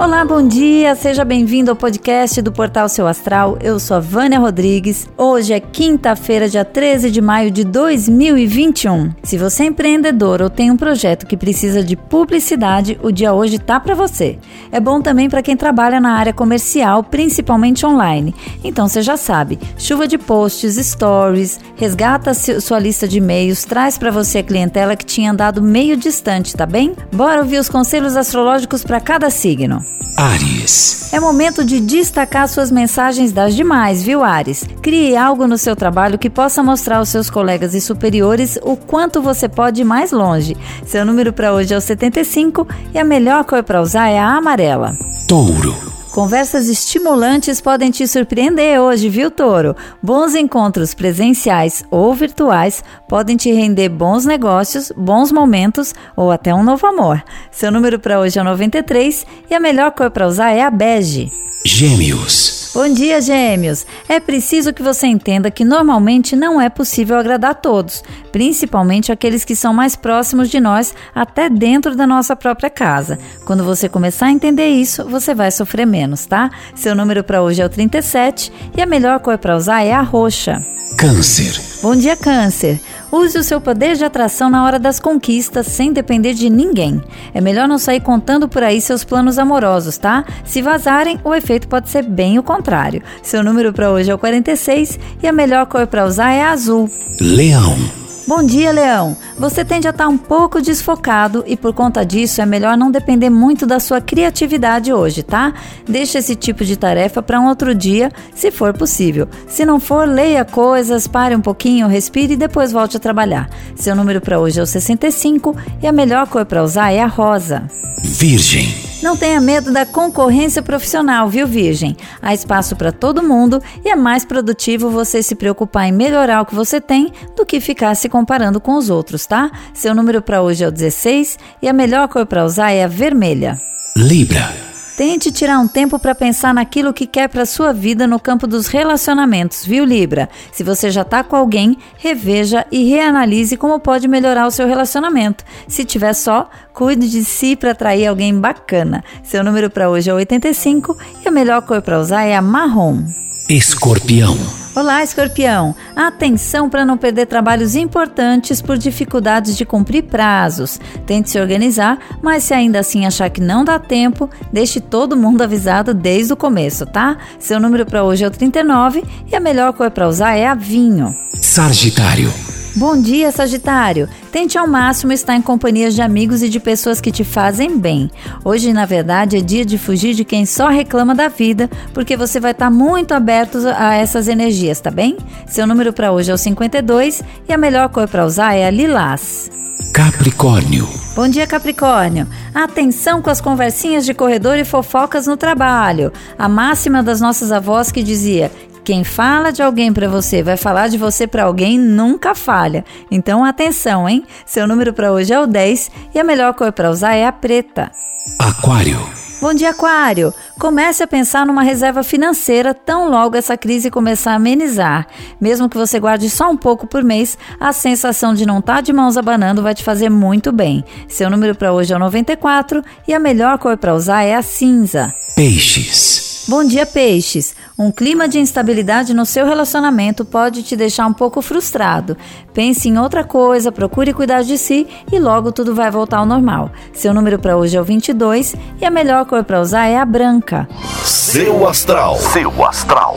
Olá, bom dia, seja bem-vindo ao podcast do Portal Seu Astral. Eu sou a Vânia Rodrigues. Hoje é quinta-feira, dia 13 de maio de 2021. Se você é empreendedor ou tem um projeto que precisa de publicidade, o dia hoje tá para você. É bom também para quem trabalha na área comercial, principalmente online. Então você já sabe, chuva de posts, stories, resgata sua lista de e-mails, traz para você a clientela que tinha andado meio distante, tá bem? Bora ouvir os conselhos astrológicos para cada signo. Ares. É momento de destacar suas mensagens das demais, viu, Ares? Crie algo no seu trabalho que possa mostrar aos seus colegas e superiores o quanto você pode ir mais longe. Seu número para hoje é o 75 e a melhor cor para usar é a amarela. Touro. Conversas estimulantes podem te surpreender hoje, viu, Toro? Bons encontros presenciais ou virtuais podem te render bons negócios, bons momentos ou até um novo amor. Seu número para hoje é 93 e a melhor cor para usar é a bege. Gêmeos. Bom dia, gêmeos! É preciso que você entenda que normalmente não é possível agradar todos, principalmente aqueles que são mais próximos de nós, até dentro da nossa própria casa. Quando você começar a entender isso, você vai sofrer menos, tá? Seu número para hoje é o 37 e a melhor cor para usar é a roxa. Câncer. Bom dia, Câncer. Use o seu poder de atração na hora das conquistas, sem depender de ninguém. É melhor não sair contando por aí seus planos amorosos, tá? Se vazarem, o efeito pode ser bem o contrário. Seu número para hoje é o 46 e a melhor cor para usar é azul. Leão. Bom dia, Leão. Você tende a estar um pouco desfocado e por conta disso é melhor não depender muito da sua criatividade hoje, tá? Deixe esse tipo de tarefa para um outro dia, se for possível. Se não for, leia coisas, pare um pouquinho, respire e depois volte a trabalhar. Seu número para hoje é o 65 e a melhor cor para usar é a rosa. Virgem. Não tenha medo da concorrência profissional, viu, Virgem? Há espaço para todo mundo e é mais produtivo você se preocupar em melhorar o que você tem do que ficar se comparando com os outros, tá? Seu número para hoje é o 16 e a melhor cor para usar é a vermelha. Libra. Tente tirar um tempo para pensar naquilo que quer para sua vida no campo dos relacionamentos, viu, Libra? Se você já está com alguém, reveja e reanalise como pode melhorar o seu relacionamento. Se tiver só, cuide de si para atrair alguém bacana. Seu número para hoje é 85 e a melhor cor para usar é a marrom. Escorpião. Olá, escorpião! Atenção para não perder trabalhos importantes por dificuldades de cumprir prazos. Tente se organizar, mas se ainda assim achar que não dá tempo, deixe todo mundo avisado desde o começo, tá? Seu número para hoje é o 39 e a melhor cor para usar é a vinho. Sagitário. Bom dia, Sagitário! Tente ao máximo estar em companhia de amigos e de pessoas que te fazem bem. Hoje, na verdade, é dia de fugir de quem só reclama da vida, porque você vai estar muito aberto a essas energias, tá bem? Seu número para hoje é o 52 e a melhor cor para usar é a lilás. Capricórnio. Bom dia, Capricórnio. Atenção com as conversinhas de corredor e fofocas no trabalho. A máxima das nossas avós que dizia: quem fala de alguém para você vai falar de você para alguém nunca falha. Então atenção, hein? Seu número para hoje é o 10 e a melhor cor para usar é a preta. Aquário. Bom dia, Aquário! Comece a pensar numa reserva financeira tão logo essa crise começar a amenizar. Mesmo que você guarde só um pouco por mês, a sensação de não estar tá de mãos abanando vai te fazer muito bem. Seu número para hoje é o 94 e a melhor cor para usar é a cinza. Peixes. Bom dia, peixes. Um clima de instabilidade no seu relacionamento pode te deixar um pouco frustrado. Pense em outra coisa, procure cuidar de si e logo tudo vai voltar ao normal. Seu número para hoje é o 22 e a melhor cor para usar é a branca. Seu astral. Seu astral.